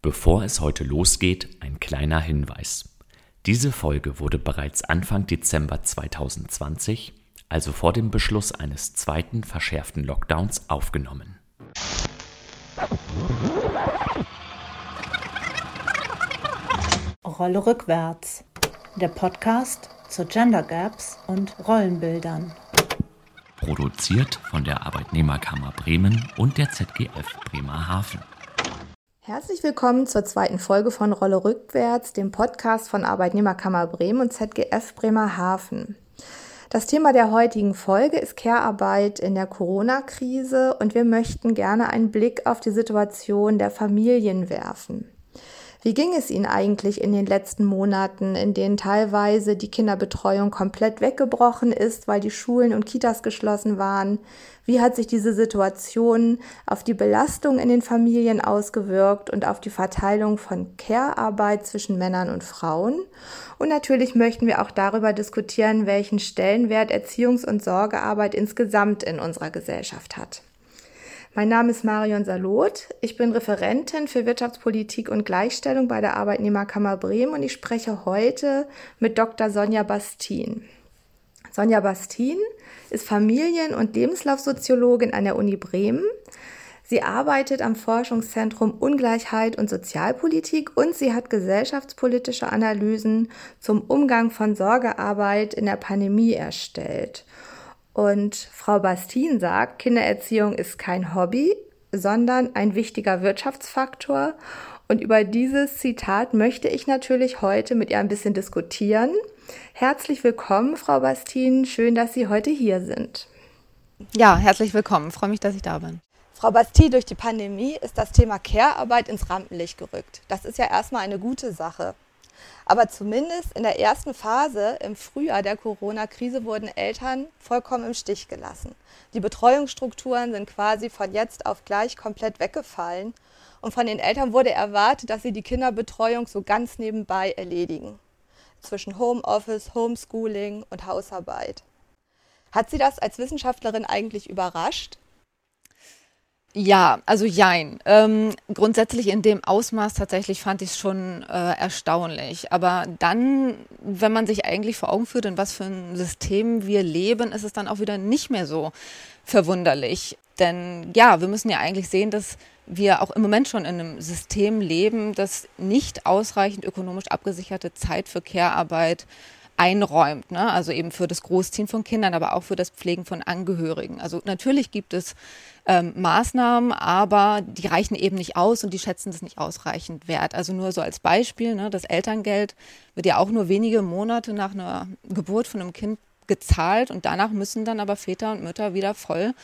Bevor es heute losgeht, ein kleiner Hinweis. Diese Folge wurde bereits Anfang Dezember 2020, also vor dem Beschluss eines zweiten verschärften Lockdowns, aufgenommen. Rolle rückwärts. Der Podcast zu Gender Gaps und Rollenbildern. Produziert von der Arbeitnehmerkammer Bremen und der ZGF Bremerhaven. Herzlich willkommen zur zweiten Folge von Rolle rückwärts, dem Podcast von Arbeitnehmerkammer Bremen und ZGF Bremerhaven. Das Thema der heutigen Folge ist Care-Arbeit in der Corona-Krise und wir möchten gerne einen Blick auf die Situation der Familien werfen. Wie ging es Ihnen eigentlich in den letzten Monaten, in denen teilweise die Kinderbetreuung komplett weggebrochen ist, weil die Schulen und Kitas geschlossen waren? Wie hat sich diese Situation auf die Belastung in den Familien ausgewirkt und auf die Verteilung von Care-Arbeit zwischen Männern und Frauen? Und natürlich möchten wir auch darüber diskutieren, welchen Stellenwert Erziehungs- und Sorgearbeit insgesamt in unserer Gesellschaft hat. Mein Name ist Marion Salot. Ich bin Referentin für Wirtschaftspolitik und Gleichstellung bei der Arbeitnehmerkammer Bremen und ich spreche heute mit Dr. Sonja Bastin. Sonja Bastin ist Familien- und Lebenslaufsoziologin an der Uni Bremen. Sie arbeitet am Forschungszentrum Ungleichheit und Sozialpolitik und sie hat gesellschaftspolitische Analysen zum Umgang von Sorgearbeit in der Pandemie erstellt. Und Frau Bastin sagt, Kindererziehung ist kein Hobby, sondern ein wichtiger Wirtschaftsfaktor. Und über dieses Zitat möchte ich natürlich heute mit ihr ein bisschen diskutieren. Herzlich willkommen, Frau Bastin. Schön, dass Sie heute hier sind. Ja, herzlich willkommen. Ich freue mich, dass ich da bin. Frau Basti, durch die Pandemie ist das Thema Care-Arbeit ins Rampenlicht gerückt. Das ist ja erstmal eine gute Sache. Aber zumindest in der ersten Phase im Frühjahr der Corona-Krise wurden Eltern vollkommen im Stich gelassen. Die Betreuungsstrukturen sind quasi von jetzt auf gleich komplett weggefallen. Und von den Eltern wurde erwartet, dass sie die Kinderbetreuung so ganz nebenbei erledigen. Zwischen Homeoffice, Homeschooling und Hausarbeit. Hat Sie das als Wissenschaftlerin eigentlich überrascht? Ja, also jein. Ähm, grundsätzlich in dem Ausmaß tatsächlich fand ich es schon äh, erstaunlich. Aber dann, wenn man sich eigentlich vor Augen führt, in was für ein System wir leben, ist es dann auch wieder nicht mehr so verwunderlich. Denn ja, wir müssen ja eigentlich sehen, dass wir auch im Moment schon in einem System leben, das nicht ausreichend ökonomisch abgesicherte Zeit für Care-Arbeit einräumt. Ne? Also eben für das Großziehen von Kindern, aber auch für das Pflegen von Angehörigen. Also natürlich gibt es ähm, Maßnahmen, aber die reichen eben nicht aus und die schätzen das nicht ausreichend wert. Also nur so als Beispiel, ne, das Elterngeld wird ja auch nur wenige Monate nach einer Geburt von einem Kind gezahlt und danach müssen dann aber Väter und Mütter wieder voll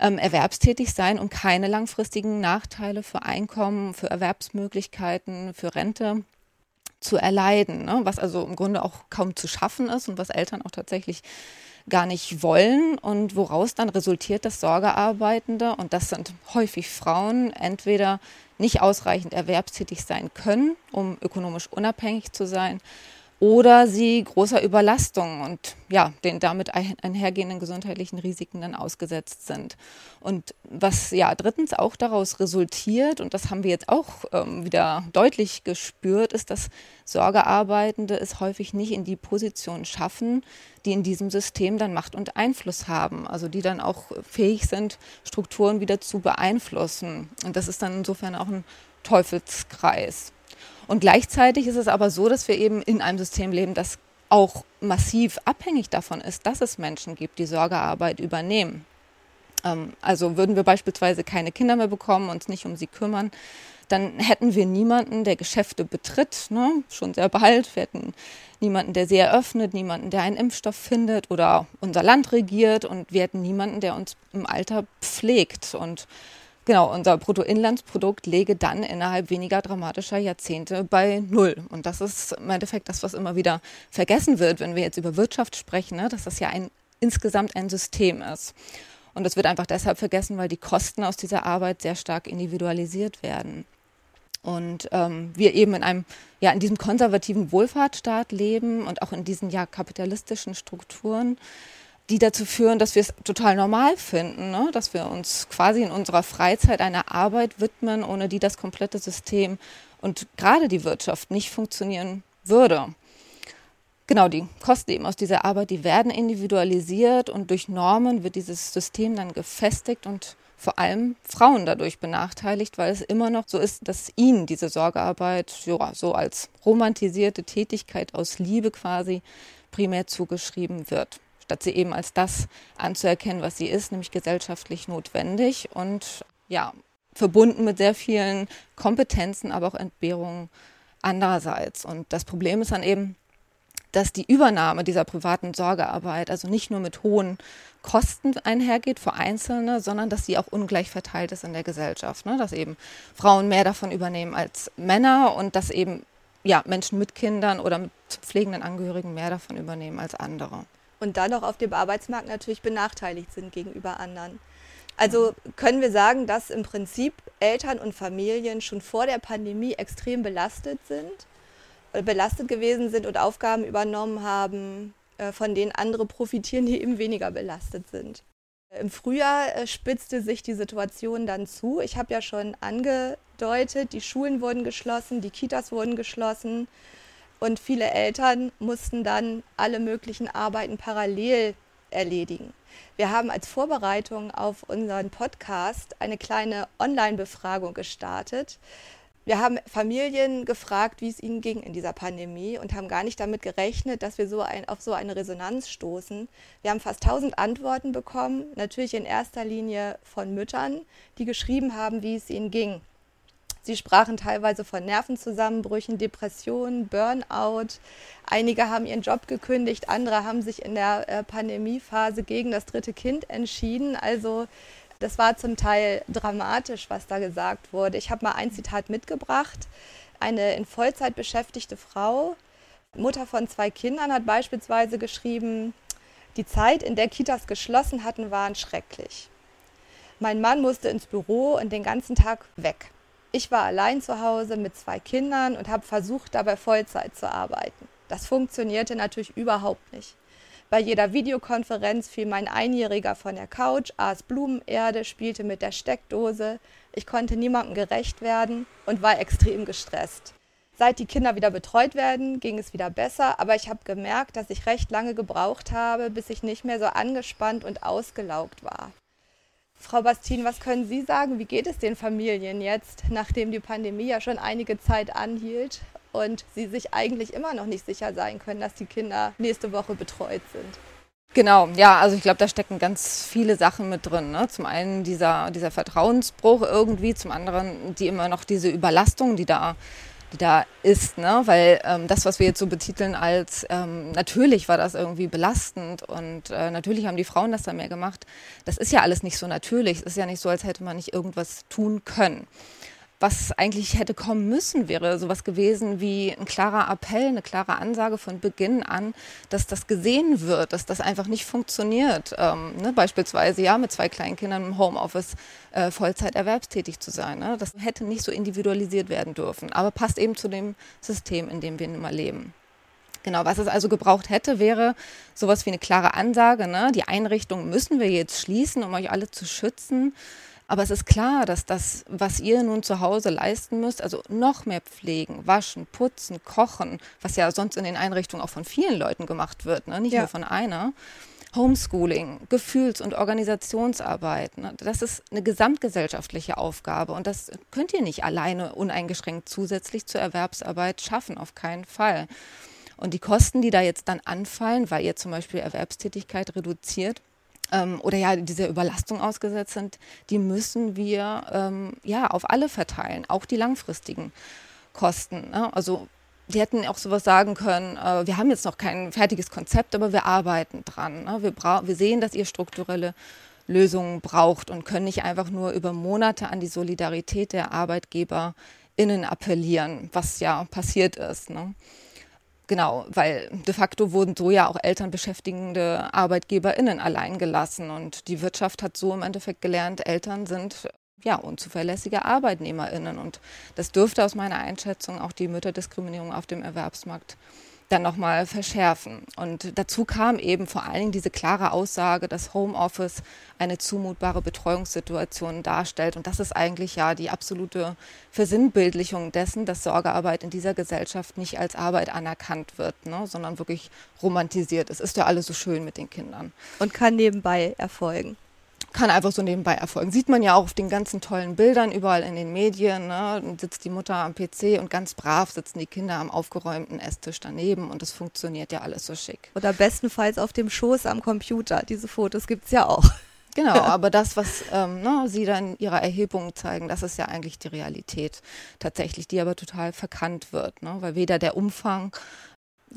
ähm, erwerbstätig sein und keine langfristigen Nachteile für Einkommen, für Erwerbsmöglichkeiten, für Rente zu erleiden, ne? was also im Grunde auch kaum zu schaffen ist und was Eltern auch tatsächlich gar nicht wollen und woraus dann resultiert, dass Sorgearbeitende, und das sind häufig Frauen, entweder nicht ausreichend erwerbstätig sein können, um ökonomisch unabhängig zu sein, oder sie großer Überlastung und ja, den damit einhergehenden gesundheitlichen Risiken dann ausgesetzt sind. Und was ja drittens auch daraus resultiert, und das haben wir jetzt auch ähm, wieder deutlich gespürt, ist, dass Sorgearbeitende es häufig nicht in die Position schaffen, die in diesem System dann Macht und Einfluss haben, also die dann auch fähig sind, Strukturen wieder zu beeinflussen. Und das ist dann insofern auch ein Teufelskreis. Und gleichzeitig ist es aber so, dass wir eben in einem System leben, das auch massiv abhängig davon ist, dass es Menschen gibt, die Sorgearbeit übernehmen. Ähm, also würden wir beispielsweise keine Kinder mehr bekommen, uns nicht um sie kümmern, dann hätten wir niemanden, der Geschäfte betritt, ne? schon sehr bald. Wir hätten niemanden, der sie eröffnet, niemanden, der einen Impfstoff findet oder unser Land regiert und wir hätten niemanden, der uns im Alter pflegt. Und Genau, unser Bruttoinlandsprodukt läge dann innerhalb weniger dramatischer Jahrzehnte bei Null. Und das ist im Endeffekt das, was immer wieder vergessen wird, wenn wir jetzt über Wirtschaft sprechen, ne? dass das ja ein, insgesamt ein System ist. Und das wird einfach deshalb vergessen, weil die Kosten aus dieser Arbeit sehr stark individualisiert werden. Und ähm, wir eben in einem, ja, in diesem konservativen Wohlfahrtsstaat leben und auch in diesen ja kapitalistischen Strukturen die dazu führen, dass wir es total normal finden, ne? dass wir uns quasi in unserer Freizeit einer Arbeit widmen, ohne die das komplette System und gerade die Wirtschaft nicht funktionieren würde. Genau, die Kosten eben aus dieser Arbeit, die werden individualisiert und durch Normen wird dieses System dann gefestigt und vor allem Frauen dadurch benachteiligt, weil es immer noch so ist, dass ihnen diese Sorgearbeit ja, so als romantisierte Tätigkeit aus Liebe quasi primär zugeschrieben wird, statt sie eben als das anzuerkennen, was sie ist, nämlich gesellschaftlich notwendig und ja, verbunden mit sehr vielen Kompetenzen, aber auch Entbehrungen andererseits. Und das Problem ist dann eben, dass die Übernahme dieser privaten Sorgearbeit also nicht nur mit hohen Kosten einhergeht für Einzelne, sondern dass sie auch ungleich verteilt ist in der Gesellschaft. Ne? Dass eben Frauen mehr davon übernehmen als Männer und dass eben ja, Menschen mit Kindern oder mit pflegenden Angehörigen mehr davon übernehmen als andere. Und dann auch auf dem Arbeitsmarkt natürlich benachteiligt sind gegenüber anderen. Also können wir sagen, dass im Prinzip Eltern und Familien schon vor der Pandemie extrem belastet sind, äh, belastet gewesen sind und Aufgaben übernommen haben, äh, von denen andere profitieren, die eben weniger belastet sind. Im Frühjahr äh, spitzte sich die Situation dann zu. Ich habe ja schon angedeutet, die Schulen wurden geschlossen, die Kitas wurden geschlossen und viele Eltern mussten dann alle möglichen Arbeiten parallel erledigen. Wir haben als Vorbereitung auf unseren Podcast eine kleine Online-Befragung gestartet wir haben Familien gefragt, wie es ihnen ging in dieser Pandemie und haben gar nicht damit gerechnet, dass wir so ein, auf so eine Resonanz stoßen. Wir haben fast 1000 Antworten bekommen, natürlich in erster Linie von Müttern, die geschrieben haben, wie es ihnen ging. Sie sprachen teilweise von Nervenzusammenbrüchen, Depressionen, Burnout. Einige haben ihren Job gekündigt, andere haben sich in der äh, Pandemiephase gegen das dritte Kind entschieden. Also das war zum Teil dramatisch, was da gesagt wurde. Ich habe mal ein Zitat mitgebracht. Eine in Vollzeit beschäftigte Frau, Mutter von zwei Kindern, hat beispielsweise geschrieben, die Zeit, in der Kitas geschlossen hatten, waren schrecklich. Mein Mann musste ins Büro und den ganzen Tag weg. Ich war allein zu Hause mit zwei Kindern und habe versucht, dabei Vollzeit zu arbeiten. Das funktionierte natürlich überhaupt nicht. Bei jeder Videokonferenz fiel mein Einjähriger von der Couch, aß Blumenerde, spielte mit der Steckdose. Ich konnte niemandem gerecht werden und war extrem gestresst. Seit die Kinder wieder betreut werden, ging es wieder besser, aber ich habe gemerkt, dass ich recht lange gebraucht habe, bis ich nicht mehr so angespannt und ausgelaugt war. Frau Bastin, was können Sie sagen? Wie geht es den Familien jetzt, nachdem die Pandemie ja schon einige Zeit anhielt? und sie sich eigentlich immer noch nicht sicher sein können, dass die Kinder nächste Woche betreut sind. Genau, ja, also ich glaube, da stecken ganz viele Sachen mit drin. Ne? Zum einen dieser, dieser Vertrauensbruch irgendwie, zum anderen die immer noch diese Überlastung, die da, die da ist, ne? weil ähm, das, was wir jetzt so betiteln als ähm, natürlich war das irgendwie belastend und äh, natürlich haben die Frauen das da mehr gemacht, das ist ja alles nicht so natürlich. Es ist ja nicht so, als hätte man nicht irgendwas tun können was eigentlich hätte kommen müssen, wäre sowas gewesen wie ein klarer Appell, eine klare Ansage von Beginn an, dass das gesehen wird, dass das einfach nicht funktioniert. Ähm, ne? Beispielsweise ja mit zwei kleinen Kindern im Homeoffice äh, Vollzeit erwerbstätig zu sein. Ne? Das hätte nicht so individualisiert werden dürfen, aber passt eben zu dem System, in dem wir nun mal leben. Genau, was es also gebraucht hätte, wäre sowas wie eine klare Ansage. Ne? Die Einrichtungen müssen wir jetzt schließen, um euch alle zu schützen. Aber es ist klar, dass das, was ihr nun zu Hause leisten müsst, also noch mehr pflegen, waschen, putzen, kochen, was ja sonst in den Einrichtungen auch von vielen Leuten gemacht wird, ne? nicht ja. nur von einer. Homeschooling, Gefühls- und Organisationsarbeit, ne? das ist eine gesamtgesellschaftliche Aufgabe und das könnt ihr nicht alleine uneingeschränkt zusätzlich zur Erwerbsarbeit schaffen, auf keinen Fall. Und die Kosten, die da jetzt dann anfallen, weil ihr zum Beispiel Erwerbstätigkeit reduziert, ähm, oder ja dieser Überlastung ausgesetzt sind, die müssen wir ähm, ja auf alle verteilen, auch die langfristigen Kosten. Ne? Also die hätten auch sowas sagen können, äh, wir haben jetzt noch kein fertiges Konzept, aber wir arbeiten dran. Ne? Wir, wir sehen, dass ihr strukturelle Lösungen braucht und können nicht einfach nur über Monate an die Solidarität der ArbeitgeberInnen appellieren, was ja passiert ist. Ne? Genau, weil de facto wurden so ja auch elternbeschäftigende ArbeitgeberInnen allein gelassen. Und die Wirtschaft hat so im Endeffekt gelernt, Eltern sind ja unzuverlässige ArbeitnehmerInnen. Und das dürfte aus meiner Einschätzung auch die Mütterdiskriminierung auf dem Erwerbsmarkt dann nochmal verschärfen. Und dazu kam eben vor allen Dingen diese klare Aussage, dass Homeoffice eine zumutbare Betreuungssituation darstellt. Und das ist eigentlich ja die absolute Versinnbildlichung dessen, dass Sorgearbeit in dieser Gesellschaft nicht als Arbeit anerkannt wird, ne, sondern wirklich romantisiert. Es ist ja alles so schön mit den Kindern. Und kann nebenbei erfolgen kann einfach so nebenbei erfolgen. Sieht man ja auch auf den ganzen tollen Bildern überall in den Medien. Ne? Sitzt die Mutter am PC und ganz brav sitzen die Kinder am aufgeräumten Esstisch daneben und es funktioniert ja alles so schick. Oder bestenfalls auf dem Schoß am Computer. Diese Fotos gibt es ja auch. Genau, aber das, was ähm, ne, Sie dann in Ihrer Erhebung zeigen, das ist ja eigentlich die Realität tatsächlich, die aber total verkannt wird, ne? weil weder der Umfang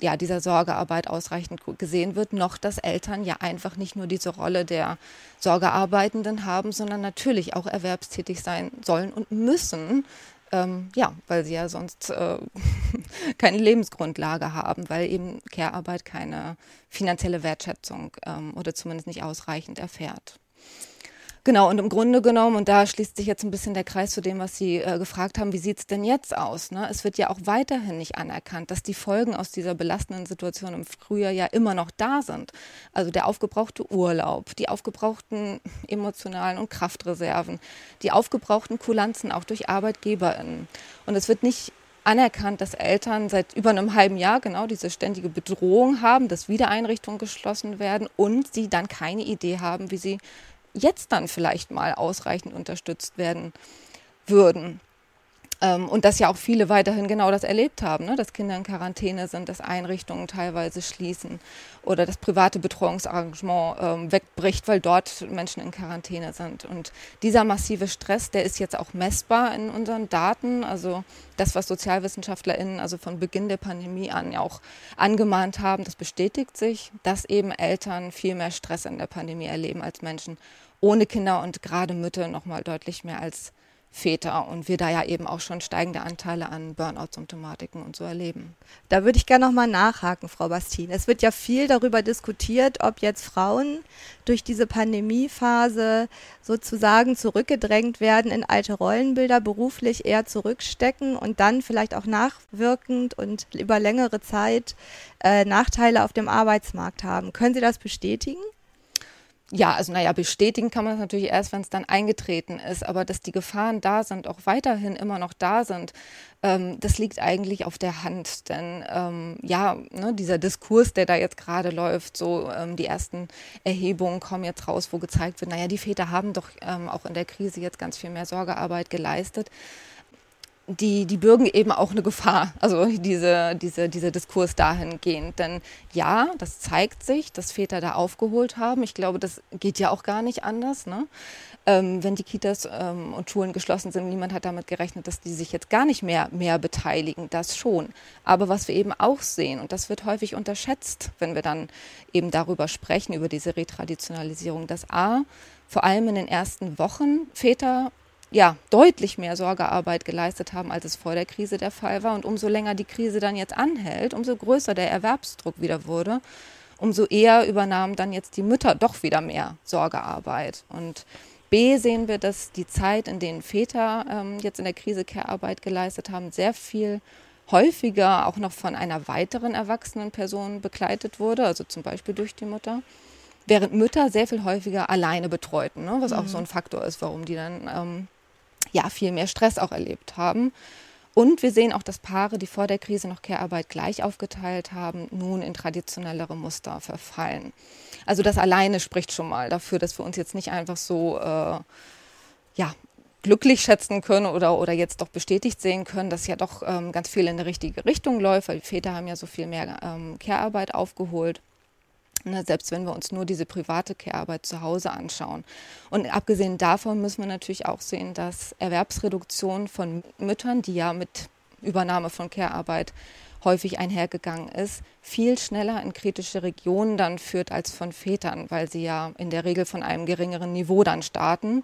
ja, dieser Sorgearbeit ausreichend gesehen wird, noch dass Eltern ja einfach nicht nur diese Rolle der Sorgearbeitenden haben, sondern natürlich auch erwerbstätig sein sollen und müssen, ähm, ja, weil sie ja sonst äh, keine Lebensgrundlage haben, weil eben Care-Arbeit keine finanzielle Wertschätzung ähm, oder zumindest nicht ausreichend erfährt. Genau, und im Grunde genommen, und da schließt sich jetzt ein bisschen der Kreis zu dem, was Sie äh, gefragt haben, wie sieht es denn jetzt aus? Ne? Es wird ja auch weiterhin nicht anerkannt, dass die Folgen aus dieser belastenden Situation im Frühjahr ja immer noch da sind. Also der aufgebrauchte Urlaub, die aufgebrauchten emotionalen und Kraftreserven, die aufgebrauchten Kulanzen auch durch ArbeitgeberInnen. Und es wird nicht anerkannt, dass Eltern seit über einem halben Jahr genau diese ständige Bedrohung haben, dass Wiedereinrichtungen geschlossen werden und sie dann keine Idee haben, wie sie jetzt dann vielleicht mal ausreichend unterstützt werden würden. Ähm, und dass ja auch viele weiterhin genau das erlebt haben, ne? dass Kinder in Quarantäne sind, dass Einrichtungen teilweise schließen oder das private Betreuungsarrangement ähm, wegbricht, weil dort Menschen in Quarantäne sind. Und dieser massive Stress, der ist jetzt auch messbar in unseren Daten. Also das, was SozialwissenschaftlerInnen also von Beginn der Pandemie an auch angemahnt haben, das bestätigt sich, dass eben Eltern viel mehr Stress in der Pandemie erleben als Menschen ohne Kinder und gerade Mütter noch mal deutlich mehr als Väter und wir da ja eben auch schon steigende Anteile an Burnout-Symptomatiken und so erleben. Da würde ich gerne nochmal nachhaken, Frau Bastin. Es wird ja viel darüber diskutiert, ob jetzt Frauen durch diese Pandemiephase sozusagen zurückgedrängt werden in alte Rollenbilder, beruflich eher zurückstecken und dann vielleicht auch nachwirkend und über längere Zeit äh, Nachteile auf dem Arbeitsmarkt haben. Können Sie das bestätigen? Ja, also naja, bestätigen kann man das natürlich erst, wenn es dann eingetreten ist, aber dass die Gefahren da sind, auch weiterhin immer noch da sind, ähm, das liegt eigentlich auf der Hand. Denn ähm, ja, ne, dieser Diskurs, der da jetzt gerade läuft, so ähm, die ersten Erhebungen kommen jetzt raus, wo gezeigt wird, naja, die Väter haben doch ähm, auch in der Krise jetzt ganz viel mehr Sorgearbeit geleistet die, die bürgen eben auch eine Gefahr, also diese, diese, dieser Diskurs dahingehend. Denn ja, das zeigt sich, dass Väter da aufgeholt haben. Ich glaube, das geht ja auch gar nicht anders. Ne? Ähm, wenn die Kitas ähm, und Schulen geschlossen sind, niemand hat damit gerechnet, dass die sich jetzt gar nicht mehr, mehr beteiligen. Das schon. Aber was wir eben auch sehen, und das wird häufig unterschätzt, wenn wir dann eben darüber sprechen, über diese Retraditionalisierung, dass A, vor allem in den ersten Wochen Väter ja, deutlich mehr Sorgearbeit geleistet haben, als es vor der Krise der Fall war. Und umso länger die Krise dann jetzt anhält, umso größer der Erwerbsdruck wieder wurde, umso eher übernahmen dann jetzt die Mütter doch wieder mehr Sorgearbeit. Und B sehen wir, dass die Zeit, in denen Väter ähm, jetzt in der Krise Care-Arbeit geleistet haben, sehr viel häufiger auch noch von einer weiteren erwachsenen Person begleitet wurde, also zum Beispiel durch die Mutter während Mütter sehr viel häufiger alleine betreuten, ne? was mhm. auch so ein Faktor ist, warum die dann ähm, ja viel mehr Stress auch erlebt haben. Und wir sehen auch, dass Paare, die vor der Krise noch Care-Arbeit gleich aufgeteilt haben, nun in traditionellere Muster verfallen. Also das alleine spricht schon mal dafür, dass wir uns jetzt nicht einfach so äh, ja, glücklich schätzen können oder, oder jetzt doch bestätigt sehen können, dass ja doch ähm, ganz viel in die richtige Richtung läuft, weil die Väter haben ja so viel mehr ähm, Care-Arbeit aufgeholt. Ne, selbst wenn wir uns nur diese private Care-Arbeit zu Hause anschauen. Und abgesehen davon müssen wir natürlich auch sehen, dass Erwerbsreduktion von Müttern, die ja mit Übernahme von Care-Arbeit häufig einhergegangen ist, viel schneller in kritische Regionen dann führt als von Vätern, weil sie ja in der Regel von einem geringeren Niveau dann starten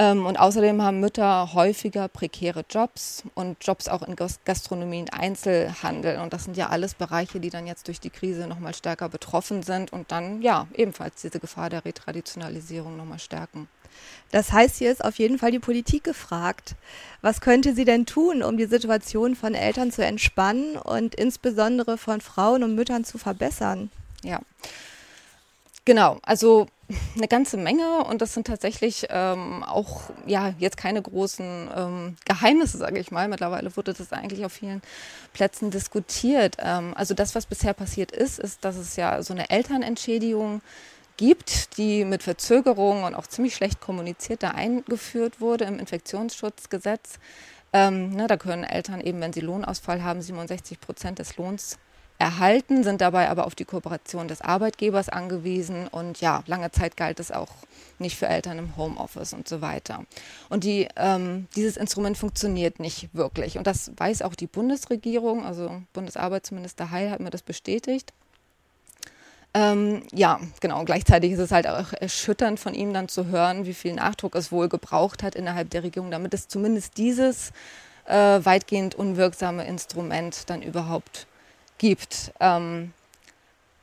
und außerdem haben Mütter häufiger prekäre Jobs und Jobs auch in Gastronomie und Einzelhandel. Und das sind ja alles Bereiche, die dann jetzt durch die Krise nochmal stärker betroffen sind und dann ja ebenfalls diese Gefahr der Retraditionalisierung nochmal stärken. Das heißt, hier ist auf jeden Fall die Politik gefragt. Was könnte sie denn tun, um die Situation von Eltern zu entspannen und insbesondere von Frauen und Müttern zu verbessern? Ja, genau. Also eine ganze Menge und das sind tatsächlich ähm, auch ja jetzt keine großen ähm, Geheimnisse, sage ich mal. Mittlerweile wurde das eigentlich auf vielen Plätzen diskutiert. Ähm, also das, was bisher passiert ist, ist, dass es ja so eine Elternentschädigung gibt, die mit Verzögerung und auch ziemlich schlecht kommuniziert da eingeführt wurde im Infektionsschutzgesetz. Ähm, ne, da können Eltern eben, wenn sie Lohnausfall haben, 67 Prozent des Lohns erhalten, sind dabei aber auf die Kooperation des Arbeitgebers angewiesen und ja, lange Zeit galt es auch nicht für Eltern im Homeoffice und so weiter. Und die, ähm, dieses Instrument funktioniert nicht wirklich und das weiß auch die Bundesregierung, also Bundesarbeitsminister Heil hat mir das bestätigt. Ähm, ja, genau. Gleichzeitig ist es halt auch erschütternd von ihm dann zu hören, wie viel Nachdruck es wohl gebraucht hat innerhalb der Regierung, damit es zumindest dieses äh, weitgehend unwirksame Instrument dann überhaupt gibt. Ähm,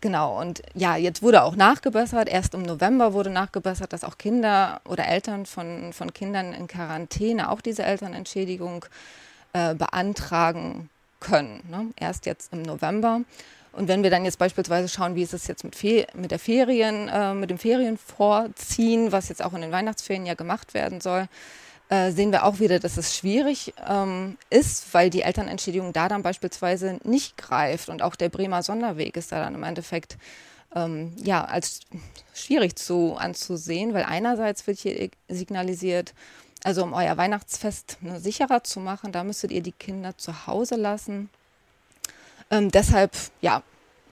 genau, und ja, jetzt wurde auch nachgebessert. Erst im November wurde nachgebessert, dass auch Kinder oder Eltern von, von Kindern in Quarantäne auch diese Elternentschädigung äh, beantragen können. Ne? Erst jetzt im November. Und wenn wir dann jetzt beispielsweise schauen, wie ist es jetzt mit, Fe mit der Ferien, äh, mit dem Ferienvorziehen, was jetzt auch in den Weihnachtsferien ja gemacht werden soll, äh, sehen wir auch wieder, dass es schwierig ähm, ist, weil die Elternentschädigung da dann beispielsweise nicht greift und auch der Bremer Sonderweg ist da dann im Endeffekt ähm, ja als schwierig zu anzusehen, weil einerseits wird hier signalisiert, also um euer Weihnachtsfest ne, sicherer zu machen, da müsstet ihr die Kinder zu Hause lassen. Ähm, deshalb, ja,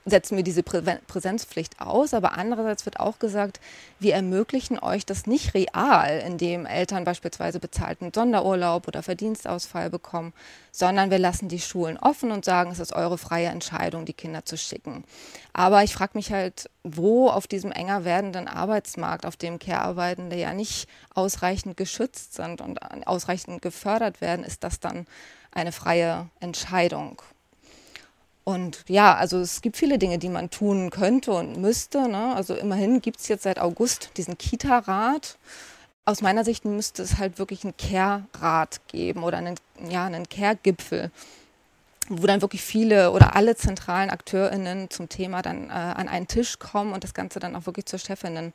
setzen wir diese Prä Präsenzpflicht aus, aber andererseits wird auch gesagt, wir ermöglichen euch das nicht real, indem Eltern beispielsweise bezahlten Sonderurlaub oder Verdienstausfall bekommen, sondern wir lassen die Schulen offen und sagen, es ist eure freie Entscheidung, die Kinder zu schicken. Aber ich frage mich halt, wo auf diesem enger werdenden Arbeitsmarkt, auf dem Care-Arbeitende ja nicht ausreichend geschützt sind und ausreichend gefördert werden, ist das dann eine freie Entscheidung? Und ja, also es gibt viele Dinge, die man tun könnte und müsste. Ne? Also immerhin gibt es jetzt seit August diesen Kita-Rat. Aus meiner Sicht müsste es halt wirklich einen Care-Rat geben oder einen, ja, einen Care-Gipfel, wo dann wirklich viele oder alle zentralen AkteurInnen zum Thema dann äh, an einen Tisch kommen und das Ganze dann auch wirklich zur Chefinnen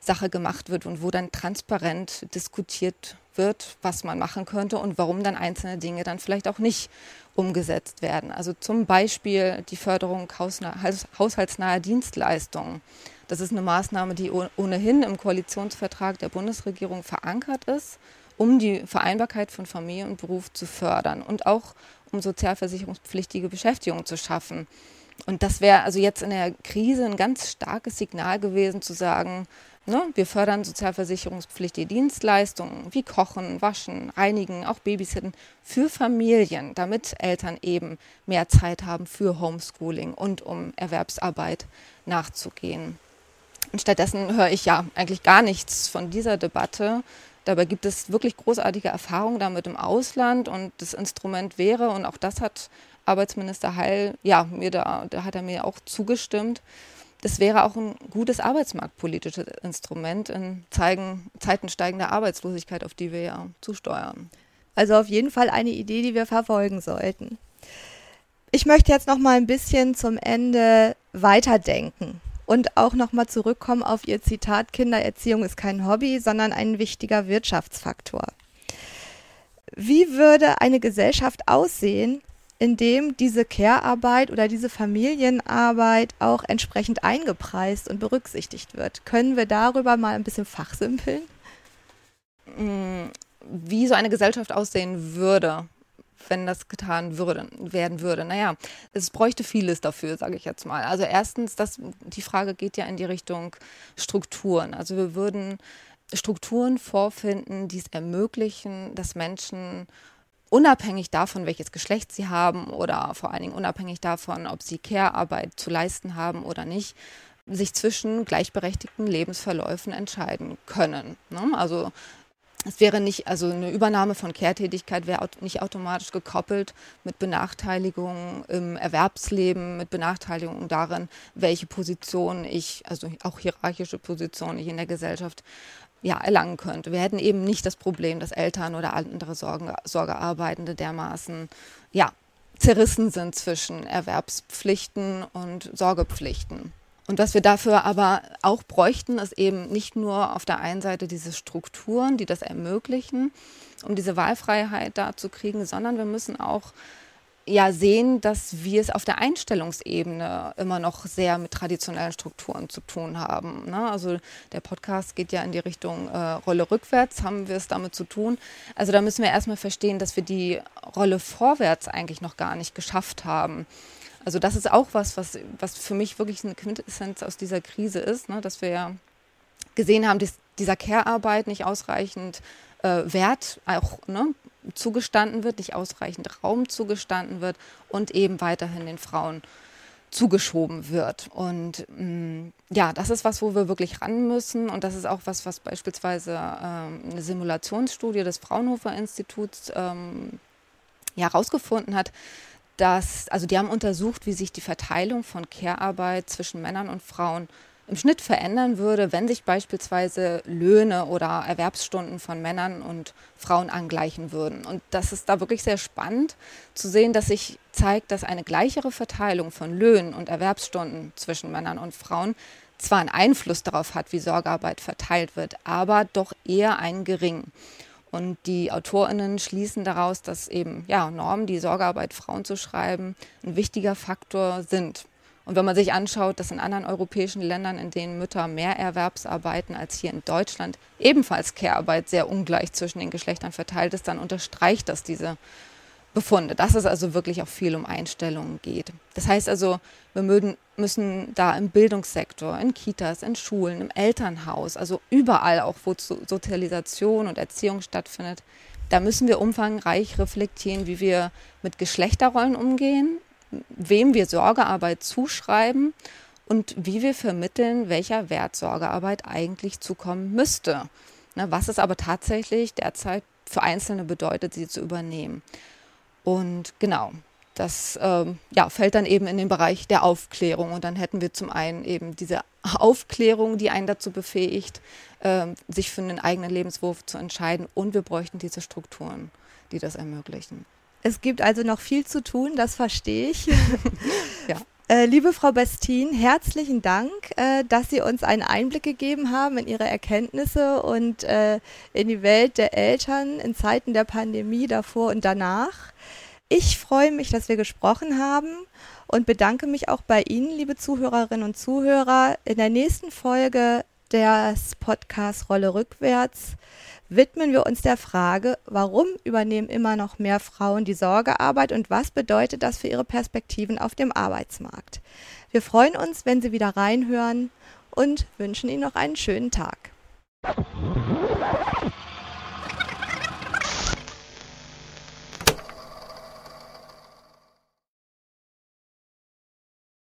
Sache gemacht wird und wo dann transparent diskutiert wird, was man machen könnte und warum dann einzelne Dinge dann vielleicht auch nicht umgesetzt werden. Also zum Beispiel die Förderung haushaltsnaher Dienstleistungen. Das ist eine Maßnahme, die ohnehin im Koalitionsvertrag der Bundesregierung verankert ist, um die Vereinbarkeit von Familie und Beruf zu fördern und auch um sozialversicherungspflichtige Beschäftigung zu schaffen. Und das wäre also jetzt in der Krise ein ganz starkes Signal gewesen, zu sagen, Ne? Wir fördern sozialversicherungspflichtige Dienstleistungen wie Kochen, Waschen, Reinigen, auch Babysitten für Familien, damit Eltern eben mehr Zeit haben für Homeschooling und um Erwerbsarbeit nachzugehen. Und stattdessen höre ich ja eigentlich gar nichts von dieser Debatte. Dabei gibt es wirklich großartige Erfahrungen damit im Ausland und das Instrument wäre, und auch das hat Arbeitsminister Heil, ja, mir da, da hat er mir auch zugestimmt, das wäre auch ein gutes arbeitsmarktpolitisches Instrument in Zeigen, Zeiten steigender Arbeitslosigkeit, auf die wir ja zusteuern. Also auf jeden Fall eine Idee, die wir verfolgen sollten. Ich möchte jetzt noch mal ein bisschen zum Ende weiterdenken und auch noch mal zurückkommen auf Ihr Zitat: Kindererziehung ist kein Hobby, sondern ein wichtiger Wirtschaftsfaktor. Wie würde eine Gesellschaft aussehen, in dem diese Care-Arbeit oder diese Familienarbeit auch entsprechend eingepreist und berücksichtigt wird. Können wir darüber mal ein bisschen fachsimpeln? Mm, wie so eine Gesellschaft aussehen würde, wenn das getan würde, werden würde. Naja, es bräuchte vieles dafür, sage ich jetzt mal. Also erstens, das, die Frage geht ja in die Richtung Strukturen. Also wir würden Strukturen vorfinden, die es ermöglichen, dass Menschen unabhängig davon, welches Geschlecht sie haben oder vor allen Dingen unabhängig davon, ob sie Care-Arbeit zu leisten haben oder nicht, sich zwischen gleichberechtigten Lebensverläufen entscheiden können. Ne? Also es wäre nicht, also eine Übernahme von Care-Tätigkeit wäre nicht automatisch gekoppelt mit Benachteiligungen im Erwerbsleben, mit Benachteiligungen darin, welche Position ich, also auch hierarchische Position ich in der Gesellschaft ja, erlangen könnte. Wir hätten eben nicht das Problem, dass Eltern oder andere Sorgen, Sorgearbeitende dermaßen ja, zerrissen sind zwischen Erwerbspflichten und Sorgepflichten. Und was wir dafür aber auch bräuchten, ist eben nicht nur auf der einen Seite diese Strukturen, die das ermöglichen, um diese Wahlfreiheit da zu kriegen, sondern wir müssen auch ja sehen, dass wir es auf der Einstellungsebene immer noch sehr mit traditionellen Strukturen zu tun haben. Ne? Also der Podcast geht ja in die Richtung äh, Rolle rückwärts, haben wir es damit zu tun. Also da müssen wir erstmal verstehen, dass wir die Rolle vorwärts eigentlich noch gar nicht geschafft haben. Also das ist auch was, was, was für mich wirklich eine Quintessenz aus dieser Krise ist, ne? dass wir ja gesehen haben, dass dieser Care-Arbeit nicht ausreichend äh, Wert auch ne, zugestanden wird, nicht ausreichend Raum zugestanden wird und eben weiterhin den Frauen zugeschoben wird. Und mh, mm, ja, das ist was, wo wir wirklich ran müssen. Und das ist auch was, was beispielsweise ähm, eine Simulationsstudie des Fraunhofer Instituts ähm, ja, herausgefunden hat, dass, also die haben untersucht, wie sich die Verteilung von Care-Arbeit zwischen Männern und Frauen im Schnitt verändern würde, wenn sich beispielsweise Löhne oder Erwerbsstunden von Männern und Frauen angleichen würden. Und das ist da wirklich sehr spannend zu sehen, dass sich zeigt, dass eine gleichere Verteilung von Löhnen und Erwerbsstunden zwischen Männern und Frauen zwar einen Einfluss darauf hat, wie Sorgearbeit verteilt wird, aber doch eher einen geringen. Und die AutorInnen schließen daraus, dass eben ja, Normen, die Sorgearbeit Frauen zu schreiben, ein wichtiger Faktor sind. Und wenn man sich anschaut, dass in anderen europäischen Ländern, in denen Mütter mehr Erwerbsarbeiten als hier in Deutschland, ebenfalls Care-Arbeit sehr ungleich zwischen den Geschlechtern verteilt ist, dann unterstreicht das diese Befunde, dass es also wirklich auch viel um Einstellungen geht. Das heißt also, wir müssen da im Bildungssektor, in Kitas, in Schulen, im Elternhaus, also überall auch, wo Sozialisation und Erziehung stattfindet, da müssen wir umfangreich reflektieren, wie wir mit Geschlechterrollen umgehen, wem wir Sorgearbeit zuschreiben und wie wir vermitteln, welcher Wert Sorgearbeit eigentlich zukommen müsste. Ne, was es aber tatsächlich derzeit für Einzelne bedeutet, sie zu übernehmen. Und genau, das ähm, ja, fällt dann eben in den Bereich der Aufklärung. Und dann hätten wir zum einen eben diese Aufklärung, die einen dazu befähigt, ähm, sich für einen eigenen Lebenswurf zu entscheiden. Und wir bräuchten diese Strukturen, die das ermöglichen. Es gibt also noch viel zu tun, das verstehe ich. ja. Äh, liebe Frau Bestin, herzlichen Dank, äh, dass Sie uns einen Einblick gegeben haben in Ihre Erkenntnisse und äh, in die Welt der Eltern in Zeiten der Pandemie davor und danach. Ich freue mich, dass wir gesprochen haben und bedanke mich auch bei Ihnen, liebe Zuhörerinnen und Zuhörer. In der nächsten Folge des Podcasts Rolle rückwärts widmen wir uns der Frage, warum übernehmen immer noch mehr Frauen die Sorgearbeit und was bedeutet das für ihre Perspektiven auf dem Arbeitsmarkt. Wir freuen uns, wenn Sie wieder reinhören und wünschen Ihnen noch einen schönen Tag.